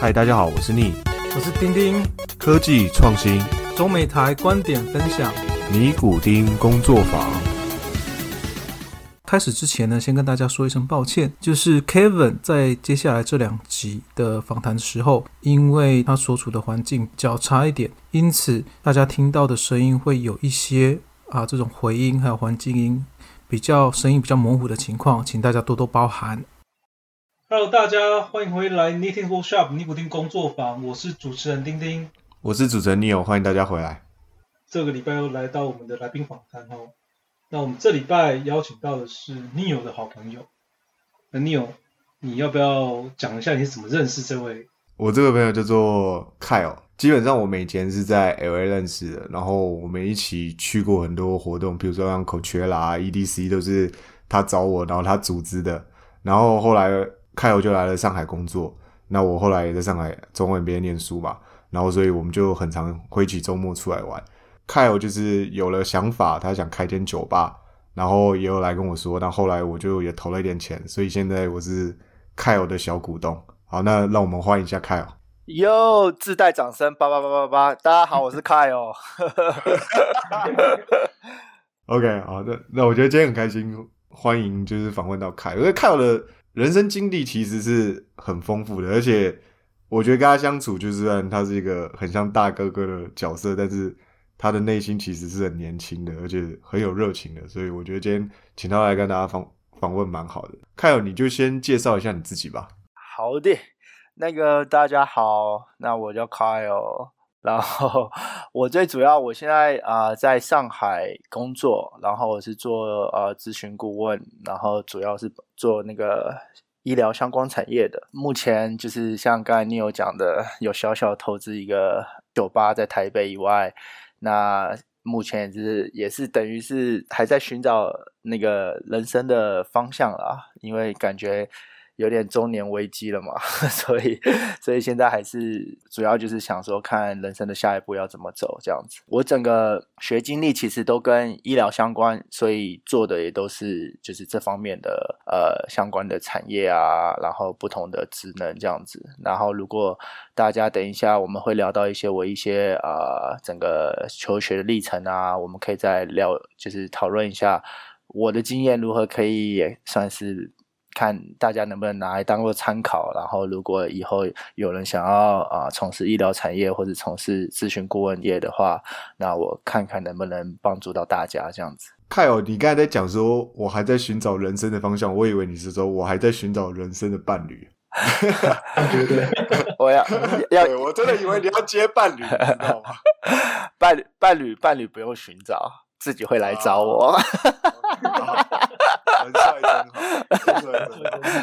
嗨，大家好，我是逆，我是丁丁，科技创新，中美台观点分享，尼古丁工作坊。开始之前呢，先跟大家说一声抱歉，就是 Kevin 在接下来这两集的访谈时候，因为他所处的环境较差一点，因此大家听到的声音会有一些啊这种回音还有环境音比较声音比较模糊的情况，请大家多多包涵。Hello，大家欢迎回来 Knitting Workshop 尼古丁工作坊，我是主持人丁丁，我是主持人 Neil，欢迎大家回来。这个礼拜又来到我们的来宾访谈哦。那我们这礼拜邀请到的是 Neil 的好朋友。那 Neil，你要不要讲一下你是怎么认识这位？我这个朋友叫做 Kyle，基本上我们以前是在 LA 认识的，然后我们一起去过很多活动，比如说像 Coachella、EDC 都是他找我，然后他组织的。然后后来 Kyle 就来了上海工作，那我后来也在上海中文边念书嘛，然后所以我们就很常会一起周末出来玩。Kyle 就是有了想法，他想开间酒吧，然后也有来跟我说。那后来我就也投了一点钱，所以现在我是 Kyle 的小股东。好，那让我们欢迎一下 Kyle。哟，自带掌声，八八八八八！大家好，我是 Kyle。OK，好的，那我觉得今天很开心，欢迎就是访问到 Kyle，因为 Kyle 的人生经历其实是很丰富的，而且我觉得跟他相处，就是然他是一个很像大哥哥的角色，但是。他的内心其实是很年轻的，而且很有热情的，所以我觉得今天请他来跟大家访访问蛮好的。凯尔，你就先介绍一下你自己吧。好的，那个大家好，那我叫凯尔，然后我最主要我现在啊在上海工作，然后我是做呃咨询顾问，然后主要是做那个医疗相关产业的。目前就是像刚才你有讲的，有小小投资一个酒吧在台北以外。那目前也是也是等于是还在寻找那个人生的方向啦，因为感觉。有点中年危机了嘛，所以所以现在还是主要就是想说看人生的下一步要怎么走这样子。我整个学经历其实都跟医疗相关，所以做的也都是就是这方面的呃相关的产业啊，然后不同的职能这样子。然后如果大家等一下我们会聊到一些我一些呃整个求学的历程啊，我们可以再聊就是讨论一下我的经验如何可以也算是。看大家能不能拿来当做参考，然后如果以后有人想要啊从事医疗产业或者从事咨询顾问业的话，那我看看能不能帮助到大家这样子。凯尔，你刚才在讲说我还在寻找人生的方向，我以为你是说我还在寻找人生的伴侣。对 对，我要要，我真的以为你要接伴侣，知道吗？伴 伴侣伴侣不用寻找，自己会来找我。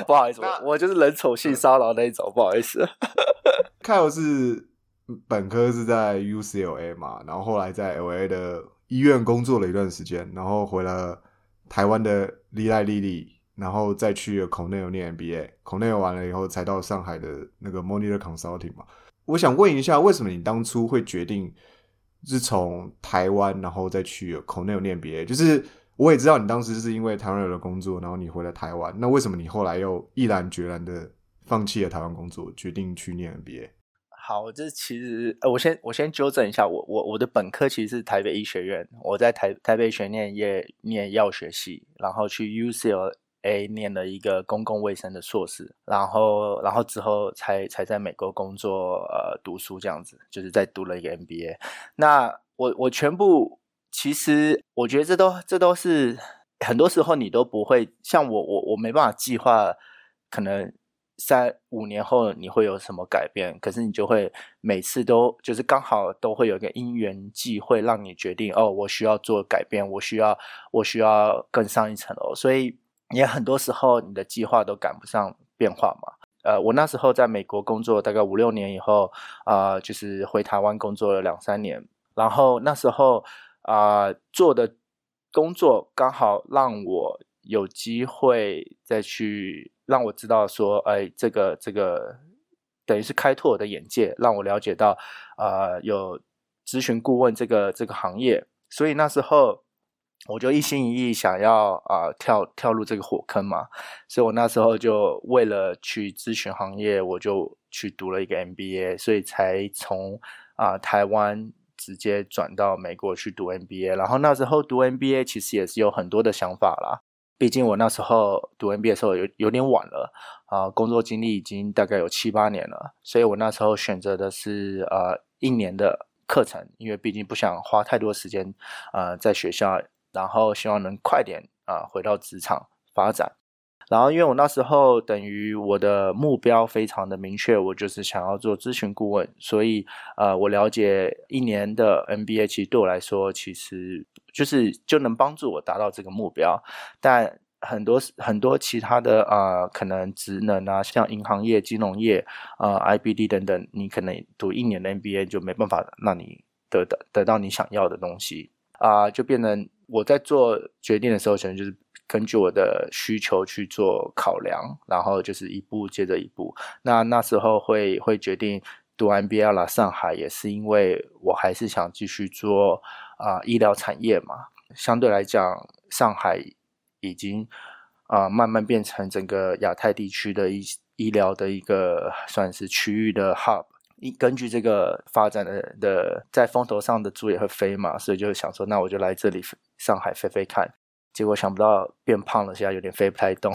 不好意思，我我就是人丑性骚扰那一种，不好意思。Kyle 是本科是在 UCLA 嘛，然后后来在 LA 的医院工作了一段时间，然后回了台湾的利赖利利，然后再去了 Cornell 念 MBA，Cornell 完了以后才到上海的那个 Monitor Consulting 嘛。我想问一下，为什么你当初会决定是从台湾，然后再去 Cornell 念 MBA？就是。我也知道你当时是因为台湾人的工作，然后你回了台湾。那为什么你后来又毅然决然的放弃了台湾工作，决定去念 MBA？好，这其实，我先我先纠正一下，我我我的本科其实是台北医学院，我在台台北学念业念药学系，然后去 U C L a 念了一个公共卫生的硕士，然后然后之后才才在美国工作呃读书这样子，就是在读了一个 MBA。那我我全部。其实我觉得这都这都是很多时候你都不会像我我我没办法计划，可能三五年后你会有什么改变，可是你就会每次都就是刚好都会有一个因缘际会让你决定哦，我需要做改变，我需要我需要更上一层楼，所以也很多时候你的计划都赶不上变化嘛。呃，我那时候在美国工作大概五六年以后啊，就是回台湾工作了两三年，然后那时候。啊，做的工作刚好让我有机会再去让我知道说，哎，这个这个等于是开拓我的眼界，让我了解到啊，有咨询顾问这个这个行业。所以那时候我就一心一意想要啊跳跳入这个火坑嘛，所以我那时候就为了去咨询行业，我就去读了一个 MBA，所以才从啊台湾直接转到美国去读 MBA。然后那时候读 MBA 其实也是有很多的想法啦，毕竟我那时候读 MBA 的时候有有点晚了啊，工作经历已经大概有七八年了，所以我那时候选择的是呃一年的课程，因为毕竟不想花太多时间呃在学校。然后希望能快点啊回到职场发展，然后因为我那时候等于我的目标非常的明确，我就是想要做咨询顾问，所以呃我了解一年的 MBA 其实对我来说其实就是就能帮助我达到这个目标，但很多很多其他的啊可能职能啊像银行业、金融业啊 IBD 等等，你可能读一年的 MBA 就没办法让你得到得到你想要的东西。啊，就变成。我在做决定的时候，可能就是根据我的需求去做考量，然后就是一步接着一步。那那时候会会决定读 MBA 来上海，也是因为我还是想继续做啊医疗产业嘛。相对来讲，上海已经啊慢慢变成整个亚太地区的一医疗的一个算是区域的 hub。根据这个发展的的在风头上的猪也会飞嘛，所以就想说，那我就来这里上海飞飞看。结果想不到变胖了，现在有点飞不太动。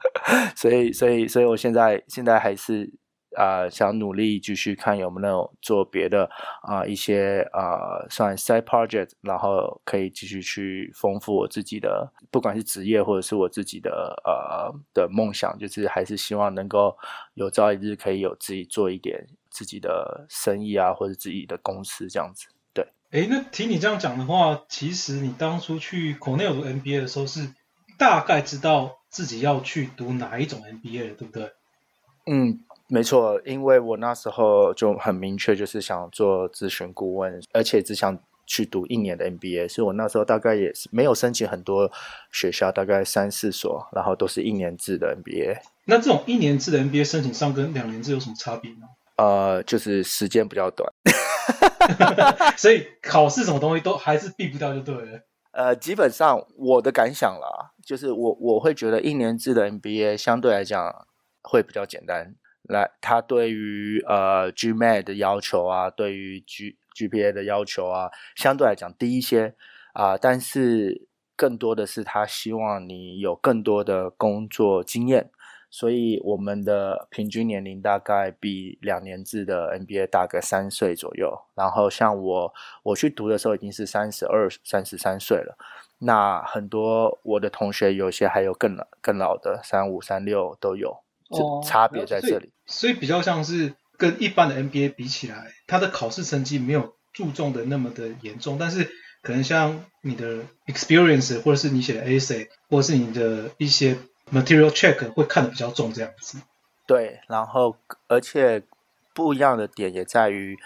所以，所以，所以我现在现在还是啊，想努力继续看有没有做别的啊一些啊算 side project，然后可以继续去丰富我自己的，不管是职业或者是我自己的呃的梦想，就是还是希望能够有朝一日可以有自己做一点。自己的生意啊，或者自己的公司这样子，哎，那听你这样讲的话，其实你当初去 Cornell 读 MBA 的时候，是大概知道自己要去读哪一种 MBA 的，对不对？嗯，没错，因为我那时候就很明确，就是想做咨询顾问，而且只想去读一年的 MBA，所以我那时候大概也是没有申请很多学校，大概三四所，然后都是一年制的 MBA。那这种一年制的 MBA 申请上跟两年制有什么差别呢？呃，就是时间比较短，所以考试什么东西都还是避不掉就对了。呃，基本上我的感想啦，就是我我会觉得一年制的 MBA 相对来讲会比较简单。来，它对于呃 GMAT 的要求啊，对于 G GPA 的要求啊，相对来讲低一些啊，但是更多的是他希望你有更多的工作经验。所以我们的平均年龄大概比两年制的 NBA 大个三岁左右。然后像我我去读的时候已经是三十二、三十三岁了。那很多我的同学有些还有更老、更老的，三五、三六都有。哦，差别在这里。所以比较像是跟一般的 NBA 比起来，他的考试成绩没有注重的那么的严重。但是可能像你的 experience，或者是你写的 essay，或者是你的一些。Material check 会看的比较重，这样子。对，然后而且不一样的点也在于，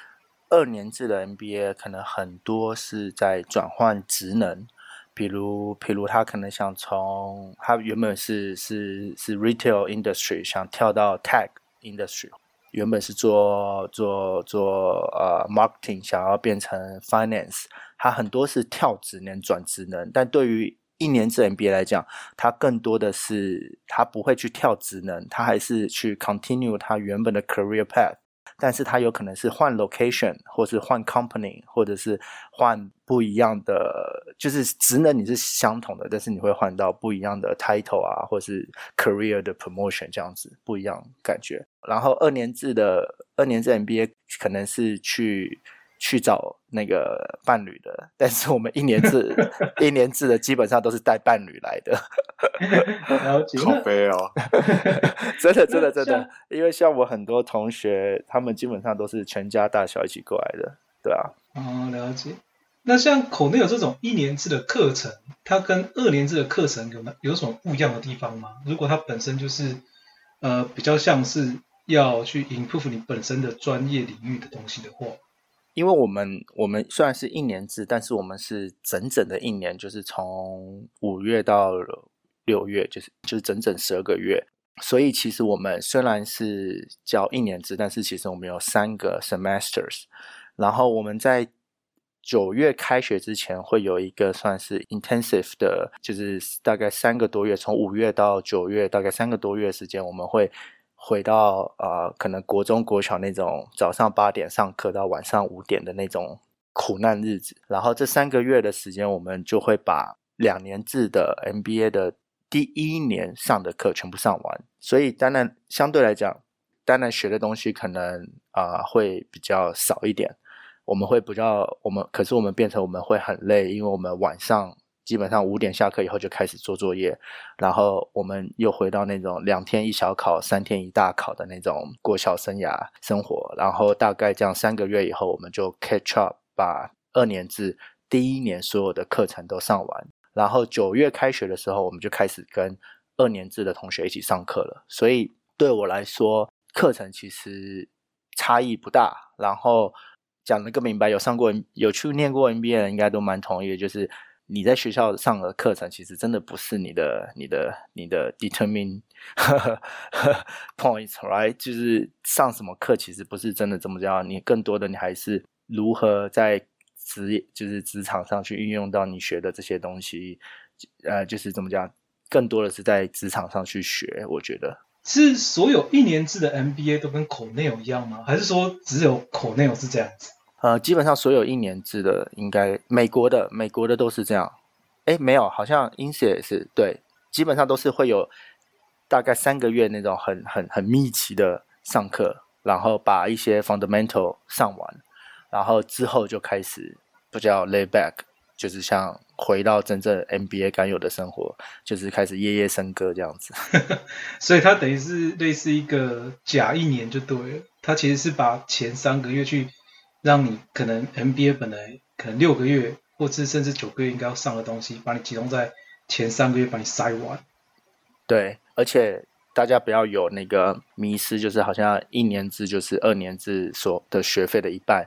二年制的 MBA 可能很多是在转换职能，比如，比如他可能想从他原本是是是 retail industry，想跳到 tech industry，原本是做做做呃 marketing，想要变成 finance，他很多是跳职能转职能，但对于一年制 MBA 来讲，它更多的是它不会去跳职能，它还是去 continue 它原本的 career path，但是它有可能是换 location，或是换 company，或者是换不一样的，就是职能你是相同的，但是你会换到不一样的 title 啊，或是 career 的 promotion 这样子不一样感觉。然后二年制的二年制 MBA 可能是去。去找那个伴侣的，但是我们一年制 一年制的基本上都是带伴侣来的，好悲哦，真的真的真的，因为像我很多同学，他们基本上都是全家大小一起过来的，对啊。哦，了解。那像口内有这种一年制的课程，它跟二年制的课程有有有什么不一样的地方吗？如果它本身就是呃比较像是要去 improve 你本身的专业领域的东西的话。因为我们我们虽然是一年制，但是我们是整整的一年，就是从五月到六月，就是就是整整十二个月。所以其实我们虽然是教一年制，但是其实我们有三个 semesters。然后我们在九月开学之前会有一个算是 intensive 的，就是大概三个多月，从五月到九月，大概三个多月时间，我们会回到呃，可能国中国小那种早上八点上课到晚上五点的那种苦难日子。然后这三个月的时间，我们就会把两年制的 MBA 的第一年上的课全部上完。所以当然相对来讲，当然学的东西可能啊会比较少一点。我们会比较，我们可是我们变成我们会很累，因为我们晚上基本上五点下课以后就开始做作业，然后我们又回到那种两天一小考、三天一大考的那种过校生涯生活，然后大概这样三个月以后，我们就 catch up，把二年制第一年所有的课程都上完，然后九月开学的时候，我们就开始跟二年制的同学一起上课了。所以对我来说，课程其实差异不大，然后。讲的更明白，有上过、有去念过 NBA 的应该都蛮同意的，就是你在学校上的课程，其实真的不是你的、你的、你的 determine points，right？就是上什么课其实不是真的这么重要，你更多的你还是如何在职业，就是职场上去运用到你学的这些东西，呃，就是怎么讲，更多的是在职场上去学，我觉得。是所有一年制的 MBA 都跟 Cornell 一样吗？还是说只有 Cornell 是这样子？呃，基本上所有一年制的，应该美国的美国的都是这样。哎，没有，好像 i n s e 也是对，基本上都是会有大概三个月那种很很很密集的上课，然后把一些 fundamental 上完，然后之后就开始不叫 lay back，就是像。回到真正 NBA 该有的生活，就是开始夜夜笙歌这样子。所以它等于是类似一个假一年就对了。它其实是把前三个月去让你可能 MBA 本来可能六个月或者甚至九个月应该要上的东西，把你集中在前三个月把你塞完。对，而且大家不要有那个迷失，就是好像一年制就是二年制所的学费的一半。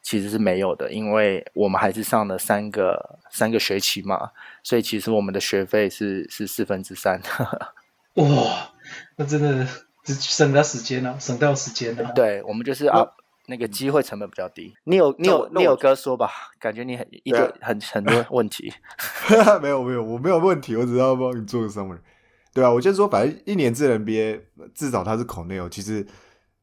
其实是没有的，因为我们还是上了三个三个学期嘛，所以其实我们的学费是是四分之三。哇，那真的省到时间了，省掉时间了。对，我们就是啊，那个机会成本比较低。你有你有你有哥说吧，感觉你很一堆很很多 问题。没有没有，我没有问题，我只要帮你做个 summary。对啊，我先说，反正一年制 NBA 至少它是口内哦，其实。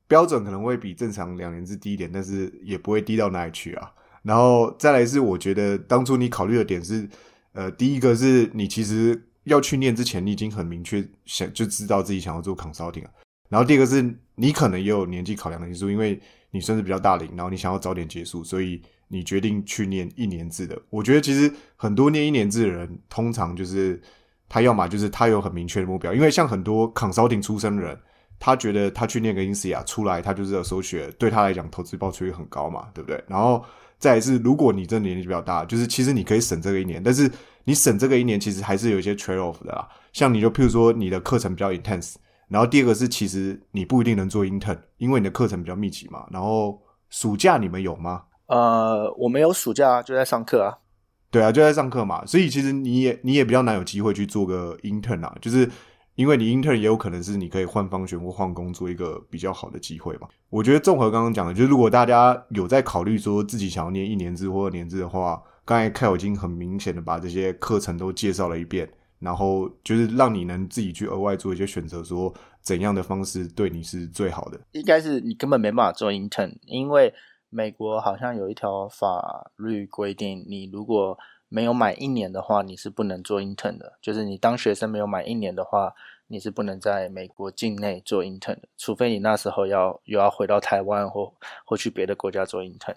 标准可能会比正常两年制低一点，但是也不会低到哪里去啊。然后再来是，我觉得当初你考虑的点是，呃，第一个是你其实要去念之前，你已经很明确想就知道自己想要做 consulting 了。然后第二个是你可能也有年纪考量的因素，因为你甚至比较大龄，然后你想要早点结束，所以你决定去念一年制的。我觉得其实很多念一年制的人，通常就是他要么就是他有很明确的目标，因为像很多 consulting 出身的人。他觉得他去念个 INSEA 出来，他就是收学，对他来讲投资报酬率很高嘛，对不对？然后再是，如果你这年纪比较大，就是其实你可以省这个一年，但是你省这个一年，其实还是有一些 trade off 的啦。像你就譬如说你的课程比较 intense，然后第二个是其实你不一定能做 intern，因为你的课程比较密集嘛。然后暑假你们有吗？呃，我没有暑假，就在上课啊。对啊，就在上课嘛，所以其实你也你也比较难有机会去做个 intern 啊，就是。因为你 intern 也有可能是你可以换方选或换工作一个比较好的机会嘛。我觉得综合刚刚讲的，就是如果大家有在考虑说自己想要念一年制或二年制的话，刚才 K 已经很明显的把这些课程都介绍了一遍，然后就是让你能自己去额外做一些选择，说怎样的方式对你是最好的。应该是你根本没办法做 intern，因为美国好像有一条法律规定，你如果没有满一年的话，你是不能做 intern 的。就是你当学生没有满一年的话，你是不能在美国境内做 intern 的，除非你那时候要又要回到台湾或或去别的国家做 intern。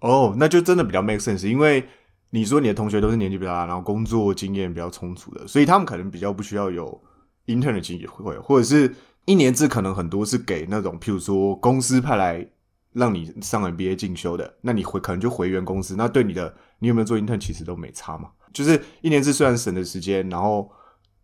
哦，那就真的比较 make sense，因为你说你的同学都是年纪比较大，然后工作经验比较充足的，所以他们可能比较不需要有 intern 的机会，或者是一年制可能很多是给那种譬如说公司派来让你上 MBA 进修的，那你回可能就回原公司，那对你的。你有没有做 intern？其实都没差嘛。就是一年制虽然省的时间，然后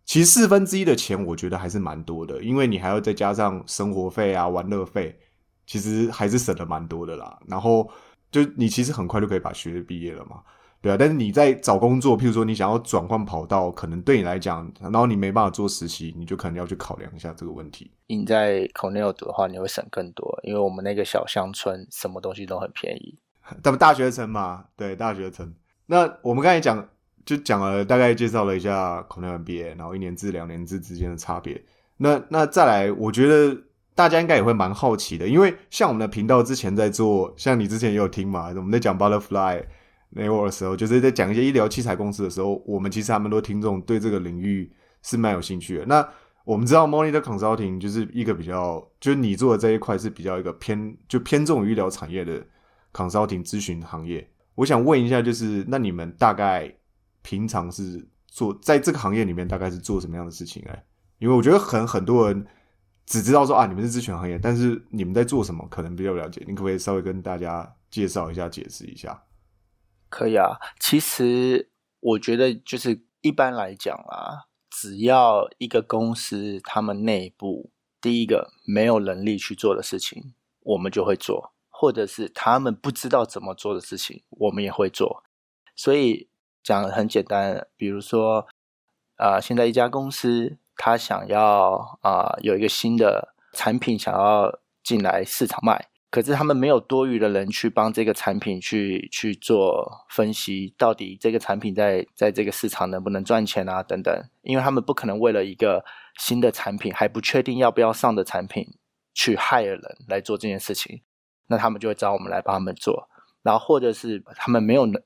其实四分之一的钱，我觉得还是蛮多的，因为你还要再加上生活费啊、玩乐费，其实还是省了蛮多的啦。然后就你其实很快就可以把学业毕业了嘛，对啊。但是你在找工作，譬如说你想要转换跑道，可能对你来讲，然后你没办法做实习，你就可能要去考量一下这个问题。你在 Cornell 读的话，你会省更多，因为我们那个小乡村什么东西都很便宜。他们大学城嘛，对，大学城。那我们刚才讲，就讲了大概介绍了一下 Cornell MBA，然后一年制、两年制之间的差别。那那再来，我觉得大家应该也会蛮好奇的，因为像我们的频道之前在做，像你之前也有听嘛，我们在讲 Butterfly Network 的时候，就是在讲一些医疗器材公司的时候，我们其实还蛮多听众对这个领域是蛮有兴趣的。那我们知道 Monitor Consulting 就是一个比较，就是你做的这一块是比较一个偏就偏重于医疗产业的 Consulting 咨询行业。我想问一下，就是那你们大概平常是做在这个行业里面大概是做什么样的事情？哎，因为我觉得很很多人只知道说啊，你们是咨询行业，但是你们在做什么可能比较了解。你可不可以稍微跟大家介绍一下、解释一下？可以啊，其实我觉得就是一般来讲啊。只要一个公司他们内部第一个没有能力去做的事情，我们就会做；或者是他们不知道怎么做的事情，我们也会做。所以讲很简单，比如说，啊，现在一家公司他想要啊有一个新的产品想要进来市场卖。可是他们没有多余的人去帮这个产品去去做分析，到底这个产品在在这个市场能不能赚钱啊？等等，因为他们不可能为了一个新的产品还不确定要不要上的产品去害人来做这件事情，那他们就会找我们来帮他们做。然后或者是他们没有能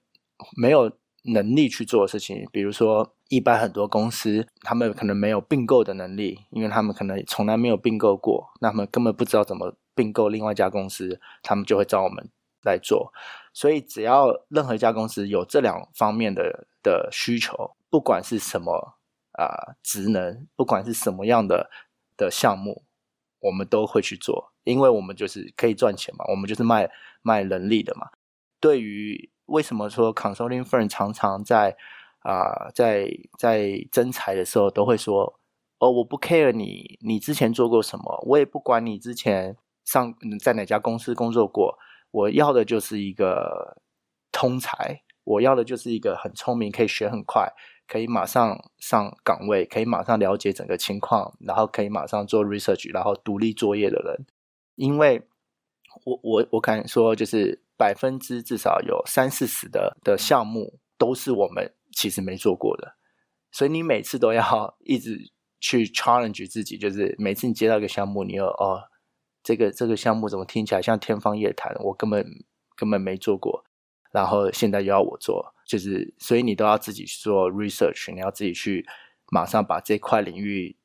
没有能力去做的事情，比如说一般很多公司他们可能没有并购的能力，因为他们可能从来没有并购过，那他们根本不知道怎么。并购另外一家公司，他们就会找我们来做。所以，只要任何一家公司有这两方面的的需求，不管是什么啊职能，不管是什么样的的项目，我们都会去做，因为我们就是可以赚钱嘛，我们就是卖卖人力的嘛。对于为什么说 consulting firm 常常在啊在在增财的时候都会说，哦，我不 care 你你之前做过什么，我也不管你之前。上在哪家公司工作过？我要的就是一个通才，我要的就是一个很聪明，可以学很快，可以马上上岗位，可以马上了解整个情况，然后可以马上做 research，然后独立作业的人。因为我我我敢说，就是百分之至少有三四十的的项目都是我们其实没做过的，所以你每次都要 一直去 challenge 自己，就是每次你接到一个项目，你要哦。这个这个项目怎么听起来像天方夜谭？我根本根本没做过，然后现在又要我做，就是所以你都要自己去做 research，你要自己去马上把这块领域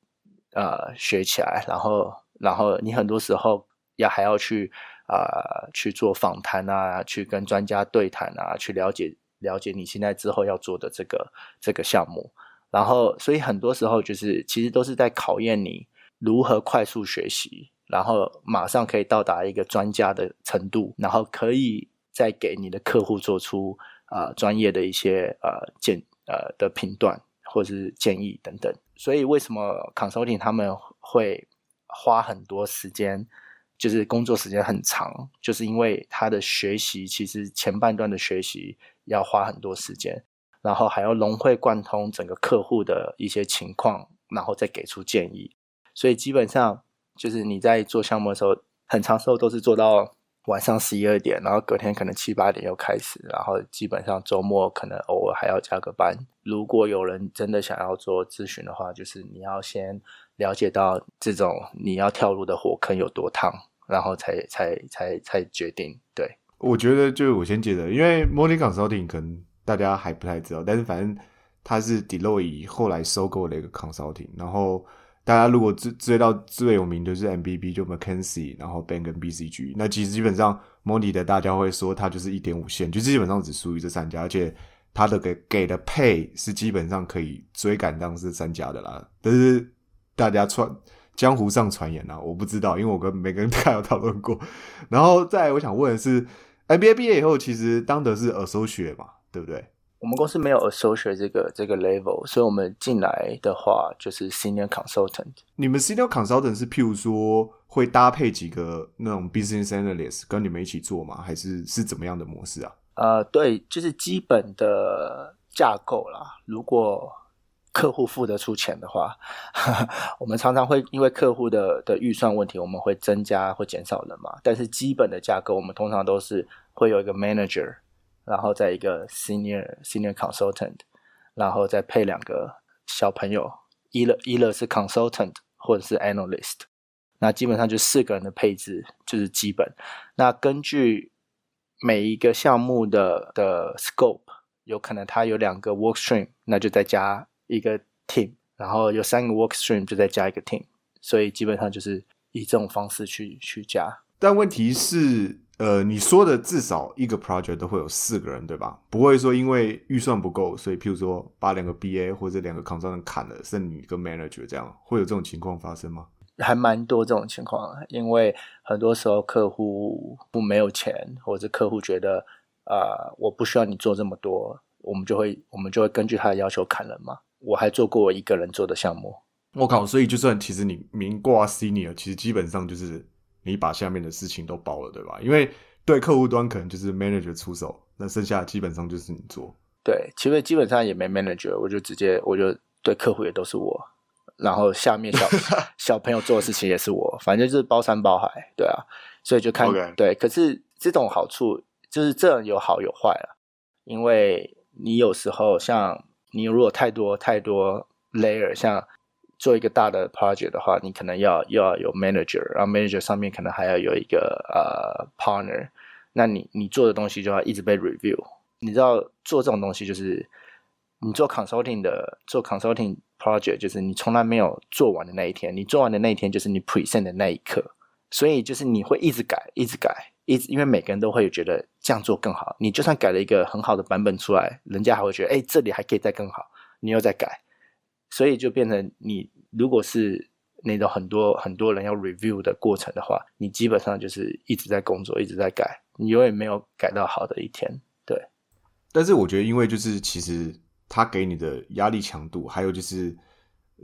呃学起来，然后然后你很多时候要还要去啊去做访谈啊，去跟专家对谈啊，去了解了解你现在之后要做的这个这个项目，然后所以很多时候就是其实都是在考验你如何快速学习。然后马上可以到达一个专家的程度，然后可以再给你的客户做出啊专业的一些呃建呃的评断或者是建议等等。所以为什么 consulting 他们会花很多时间，就是工作时间很长，就是因为他的学习其实前半段的学习要花很多时间，然后还要融会贯通整个客户的一些情况，然后再给出建议。所以基本上。就是你在做项目的时候，很长时候都是做到晚上十一二点，然后隔天可能七八点又开始，然后基本上周末可能偶尔还要加个班。如果有人真的想要做咨询的话，就是你要先了解到这种你要跳入的火坑有多烫，然后才才才才决定。对，我觉得就是我先记得，因为 Morning Consulting 可能大家还不太知道，但是反正它是 d e l o y 后来收购的一个 Consulting，然后。大家如果追追到最有名的是 M B B，就 McKenzie，然后 Bank 跟 B C G，那其实基本上 Moni 的大家会说它就是一点五线，就基本上只属于这三家，而且它的给给的配是基本上可以追赶当这三家的啦。但是大家传江湖上传言啊，我不知道，因为我跟每个人都有讨论过。然后再我想问的是，M B A 毕业以后其实当的是耳收学嘛，对不对？我们公司没有 associate 这个这个 level，所以我们进来的话就是 senior consultant。你们 senior consultant 是譬如说会搭配几个那种 business analyst 跟你们一起做吗？还是是怎么样的模式啊？呃，对，就是基本的架构啦。如果客户付得出钱的话，我们常常会因为客户的的预算问题，我们会增加或减少人嘛。但是基本的架构，我们通常都是会有一个 manager，然后再一个 senior senior consultant，然后再配两个小朋友，一乐一乐是 consultant 或者是 analyst，那基本上就四个人的配置就是基本。那根据每一个项目的的 scope，有可能它有两个 work stream，那就再加一个 team，然后有三个 work stream 就再加一个 team，所以基本上就是以这种方式去去加。但问题是，呃，你说的至少一个 project 都会有四个人，对吧？不会说因为预算不够，所以譬如说把两个 BA 或者两个 consultant 砍了，剩你一个 manager 这样，会有这种情况发生吗？还蛮多这种情况，因为很多时候客户不没有钱，或者客户觉得啊、我不需要你做这么多，我们就会我们就会根据他的要求砍人嘛。我还做过我一个人做的项目，我靠！所以就算其实你名挂 senior，其实基本上就是你把下面的事情都包了，对吧？因为对客户端可能就是 manager 出手，那剩下基本上就是你做。对，其实基本上也没 manager，我就直接我就对客户也都是我，然后下面小 小朋友做的事情也是我，反正就是包山包海，对啊，所以就看对。可是这种好处就是这样有好有坏了，因为你有时候像你如果太多太多 layer，像做一个大的 project 的话，你可能要要有 manager，然后 manager 上面可能还要有一个呃 partner，那你你做的东西就要一直被 review。你知道做这种东西就是你做 consulting 的做 consulting project，就是你从来没有做完的那一天，你做完的那一天就是你 present 的那一刻，所以就是你会一直改，一直改，一直因为每个人都会觉得这样做更好。你就算改了一个很好的版本出来，人家还会觉得哎这里还可以再更好，你又在改，所以就变成你如果是那种很多很多人要 review 的过程的话，你基本上就是一直在工作，一直在改，你永远没有改到好的一天。对，但是我觉得，因为就是其实他给你的压力强度，还有就是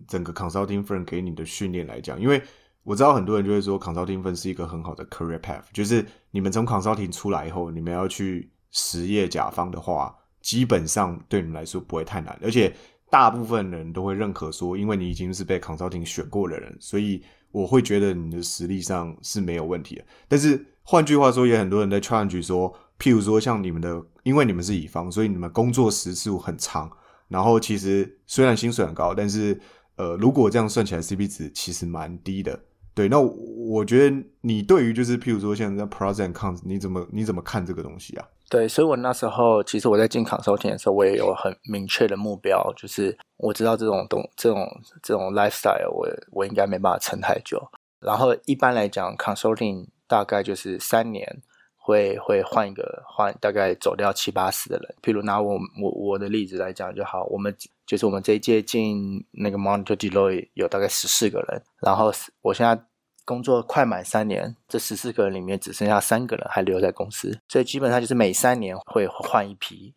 整个 consulting firm 给你的训练来讲，因为我知道很多人就会说 consulting firm 是一个很好的 career path，就是你们从 consulting 出来以后，你们要去实业甲方的话，基本上对你们来说不会太难，而且大部分人都会认可说，因为你已经是被 consulting 选过的人，所以我会觉得你的实力上是没有问题的。但是换句话说，也很多人在 challenge 说，譬如说像你们的，因为你们是乙方，所以你们工作时数很长，然后其实虽然薪水很高，但是呃，如果这样算起来 CP 值其实蛮低的。对，那我觉得你对于就是譬如说像在 pros and cons，你怎么你怎么看这个东西啊？对，所以我那时候其实我在进 consulting 的时候，我也有很明确的目标，就是我知道这种东这种这种 lifestyle，我我应该没办法撑太久。然后一般来讲，consulting 大概就是三年会会换一个换，大概走掉七八十的人。譬如拿我我我的例子来讲就好，我们就是我们这一届进那个 Monitor deploy 有大概十四个人，然后我现在工作快满三年，这十四个人里面只剩下三个人还留在公司，所以基本上就是每三年会换一批。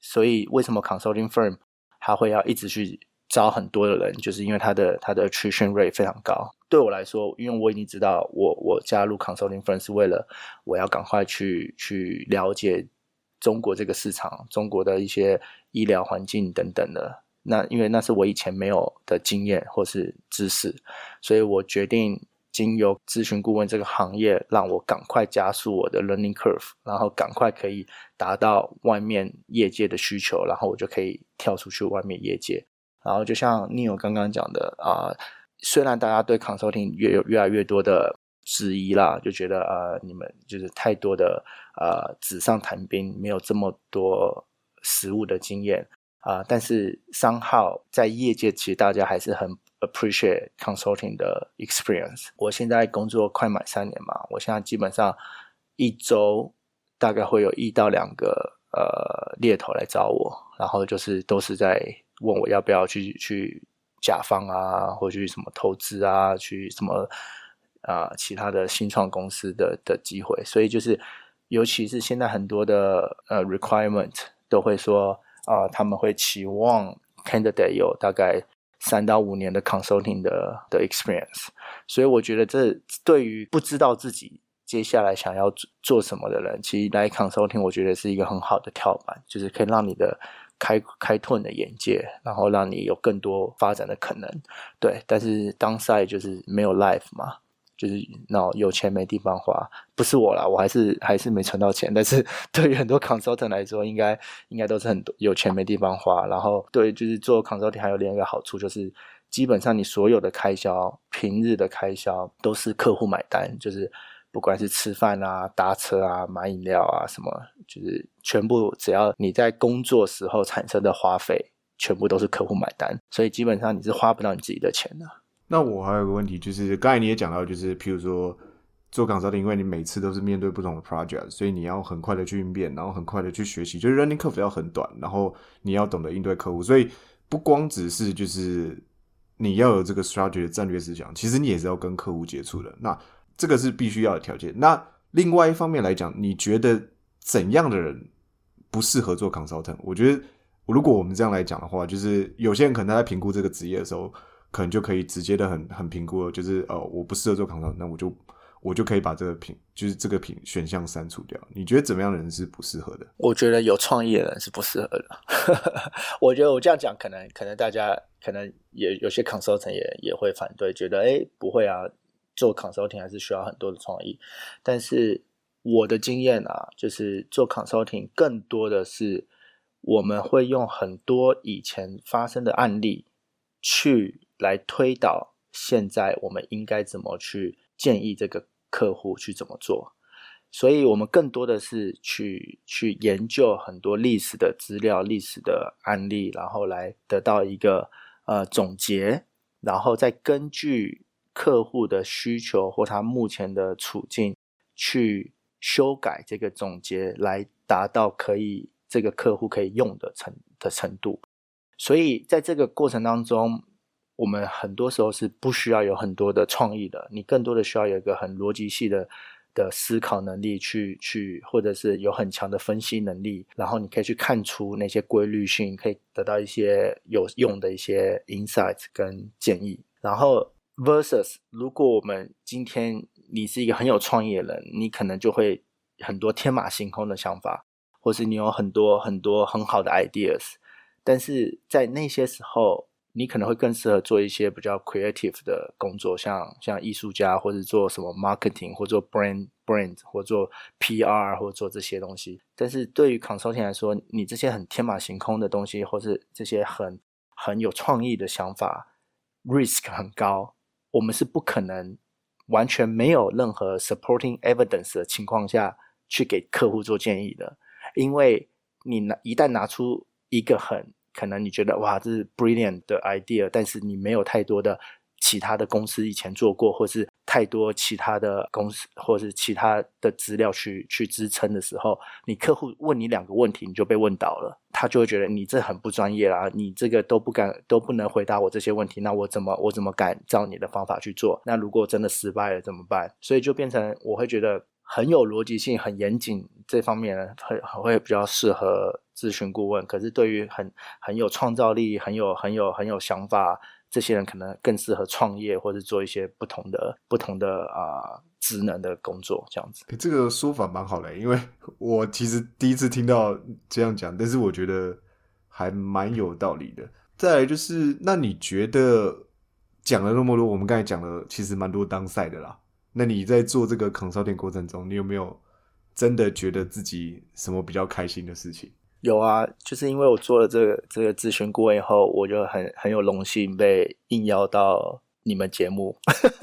所以为什么 consulting firm 它会要一直去招很多的人，就是因为它的它的 attrition rate 非常高。对我来说，因为我已经知道我我加入 consulting firm 是为了我要赶快去去了解中国这个市场，中国的一些医疗环境等等的。那因为那是我以前没有的经验或是知识，所以我决定经由咨询顾问这个行业，让我赶快加速我的 learning curve，然后赶快可以达到外面业界的需求，然后我就可以跳出去外面业界。然后就像 Neil 刚刚讲的啊、虽然大家对 consulting 越有越来越多的质疑啦，就觉得呃你们就是太多的呃纸上谈兵，没有这么多实物的经验。啊、但是商号在业界其实大家还是很 appreciate consulting 的 experience。我现在工作快满三年嘛，我现在基本上一周大概会有一到两个呃猎头来找我，然后就是都是在问我要不要去去甲方啊，或去什么投资啊，去什么啊、其他的新创公司的的机会。所以就是尤其是现在很多的呃 requirement 都会说。啊、他们会期望 candidate 有大概三到五年的 consulting 的的 experience，所以我觉得这对于不知道自己接下来想要做什么的人，其实来 consulting 我觉得是一个很好的跳板，就是可以让你的开开拓你的眼界，然后让你有更多发展的可能。对，但是当赛就是没有 life 嘛，就是那有钱没地方花。不是我啦，我还是还是没存到钱。但是 对于很多 consultant 来说，应该应该都是很多有钱没地方花。然后对，就是做 consulting 还有另一个好处就是，基本上你所有的开销，平日的开销都是客户买单，就是不管是吃饭啊、搭车啊、买饮料啊什么，就是全部只要你在工作时候产生的花费。全部都是客户买单，所以基本上你是花不到你自己的钱的。那我还有个问题，就是刚才你也讲到，就是譬如说做港商的，因为你每次都是面对不同的 project，所以你要很快的去应变，然后很快的去学习，就是 running curve 要很短，然后你要懂得应对客户，所以不光只是就是你要有这个 strategy 的战略思想，其实你也是要跟客户接触的。那这个是必须要的条件。那另外一方面来讲，你觉得怎样的人不适合做 consultant？我觉得。如果我们这样来讲的话，就是有些人可能他在评估这个职业的时候，可能就可以直接的很很评估，就是呃，我不适合做扛烧，那我就我就可以把这个品，就是这个品选项删除掉。你觉得怎么样的人是不适合的？我觉得有创意的人是不适合的。我觉得我这样讲，可能可能大家可能也有些 consulting 也也会反对，觉得哎不会啊，做 consulting 还是需要很多的创意。但是我的经验啊，就是做 consulting 更多的是。我们会用很多以前发生的案例去来推导，现在我们应该怎么去建议这个客户去怎么做。所以，我们更多的是去去研究很多历史的资料、历史的案例，然后来得到一个呃总结，然后再根据客户的需求或他目前的处境去修改这个总结，来达到可以。这个客户可以用的程的程度，所以在这个过程当中，我们很多时候是不需要有很多的创意的，你更多的需要有一个很逻辑系的的思考能力，去去或者是有很强的分析能力，然后你可以去看出那些规律性，可以得到一些有用的一些 insights 跟建议。然后 versus 如果我们今天你是一个很有创意的人，你可能就会很多天马行空的想法。或是你有很多很多很好的 ideas，但是在那些时候，你可能会更适合做一些比较 creative 的工作，像像艺术家，或者做什么 marketing，或做 brand brand，或做 PR，或做这些东西。但是对于 consulting 来说，你这些很天马行空的东西，或是这些很很有创意的想法，risk 很高，我们是不可能完全没有任何 supporting evidence 的情况下去给客户做建议的。因为你拿一旦拿出一个很可能你觉得哇这是 brilliant 的 idea，但是你没有太多的其他的公司以前做过，或是太多其他的公司或是其他的资料去去支撑的时候，你客户问你两个问题，你就被问倒了，他就会觉得你这很不专业啦，你这个都不敢都不能回答我这些问题，那我怎么我怎么敢照你的方法去做？那如果真的失败了怎么办？所以就变成我会觉得。很有逻辑性、很严谨这方面，很很会比较适合咨询顾问。可是对于很很有创造力、很有很有很有想法这些人，可能更适合创业或者做一些不同的不同的啊职能的工作。这样子，这个说法蛮好的，因为 我其实第一次听到这样讲，但是我觉得还蛮有道理的。再来就是，那你觉得讲了那么多，我们刚才讲了其实蛮多当赛的啦。那你在做这个 consulting 过程中，你有没有真的觉得自己什么比较开心的事情？有啊，就是因为我做了这个这个咨询顾问以后，我就很很有荣幸被应邀到你们节目。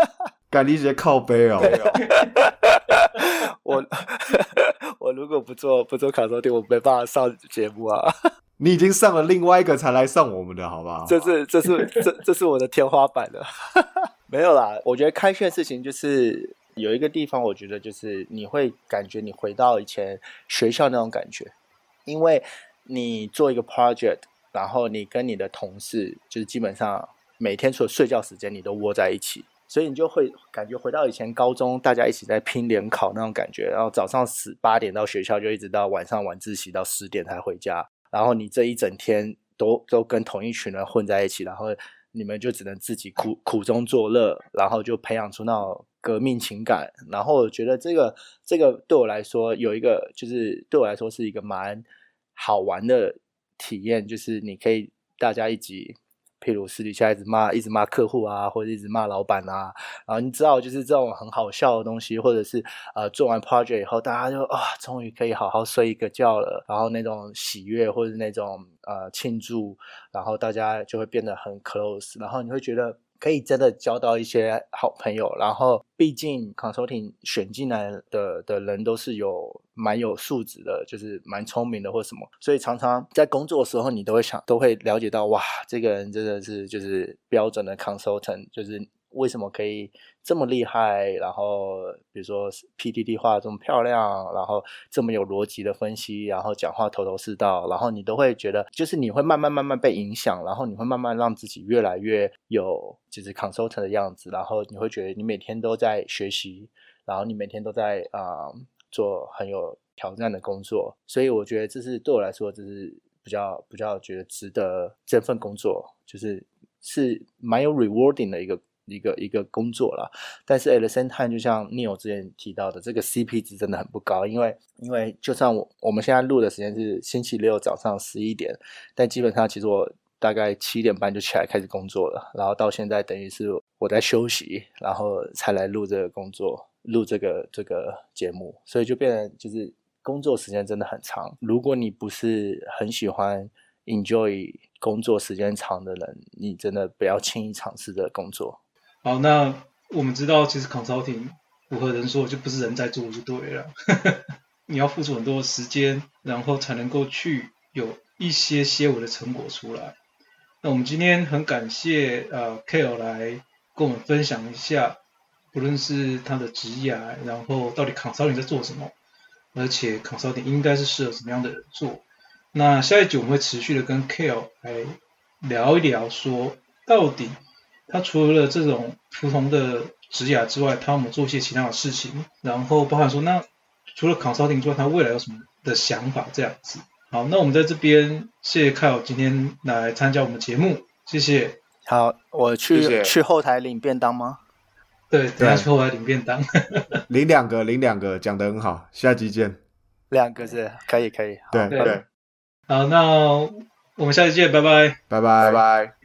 感接靠背哦。我 我如果不做不做 consulting，我没办法上节目啊。你已经上了另外一个才来上我们的，好不好？这是这是这这是我的天花板了。没有啦，我觉得开心的事情就是有一个地方，我觉得就是你会感觉你回到以前学校那种感觉，因为你做一个 project，然后你跟你的同事就是基本上每天除了睡觉时间你都窝在一起，所以你就会感觉回到以前高中大家一起在拼联考那种感觉，然后早上十八点到学校就一直到晚上晚自习到十点才回家，然后你这一整天都都跟同一群人混在一起，然后。你们就只能自己苦苦中作乐，然后就培养出那种革命情感。然后我觉得这个这个对我来说有一个，就是对我来说是一个蛮好玩的体验，就是你可以大家一起，譬如私底下一直骂、一直骂客户啊，或者一直骂老板啊，然后你知道，就是这种很好笑的东西，或者是呃做完 project 以后，大家就啊，终于可以好好睡一个觉了，然后那种喜悦或者那种呃庆祝，然后大家就会变得很 close，然后你会觉得。可以真的交到一些好朋友，然后毕竟 consulting 选进来的的人都是有蛮有素质的，就是蛮聪明的或什么，所以常常在工作的时候，你都会想，都会了解到，哇，这个人真的是就是标准的 consultant，就是。为什么可以这么厉害？然后比如说 PPT 画这么漂亮，然后这么有逻辑的分析，然后讲话头头是道，然后你都会觉得，就是你会慢慢慢慢被影响，然后你会慢慢让自己越来越有就是 consultant 的样子，然后你会觉得你每天都在学习，然后你每天都在啊做很有挑战的工作，所以我觉得这是对我来说，这是比较比较觉得值得这份工作，就是是蛮有 rewarding 的一个。一个一个工作了，但是 at the same time，就像 Neil 之前提到的，这个 CP 值真的很不高，因为因为就算我我们现在录的时间是星期六早上十一点，但基本上其实我大概七点半就起来开始工作了，然后到现在等于是我在休息，然后才来录这个工作，录这个这个节目，所以就变成就是工作时间真的很长。如果你不是很喜欢 enjoy 工作时间长的人，你真的不要轻易尝试这个工作。好，那我们知道，其实 consulting 符合人说，就不是人在做就对了。你要付出很多时间，然后才能够去有一些些微的成果出来。那我们今天很感谢呃 Kale 来跟我们分享一下，不论是他的职业，然后到底 consulting 在做什么，而且 consulting 应该是适合什么样的人做。那下一集我们会持续的跟 Kale 来聊一聊，说到底。他除了这种普通的职涯之外，他有没有做一些其他的事情？然后包含说，那除了 consulting 之外，他未来有什么的想法？这样子。好，那我们在这边谢谢 Kyle 今天来参加我们节目，谢谢。好，我去去后台领便当吗？对，等下去后台领便当。领两个，领两个，讲得很好，下期见。两个是可以，可以。对对。好，那我们下期见，拜拜，拜拜拜。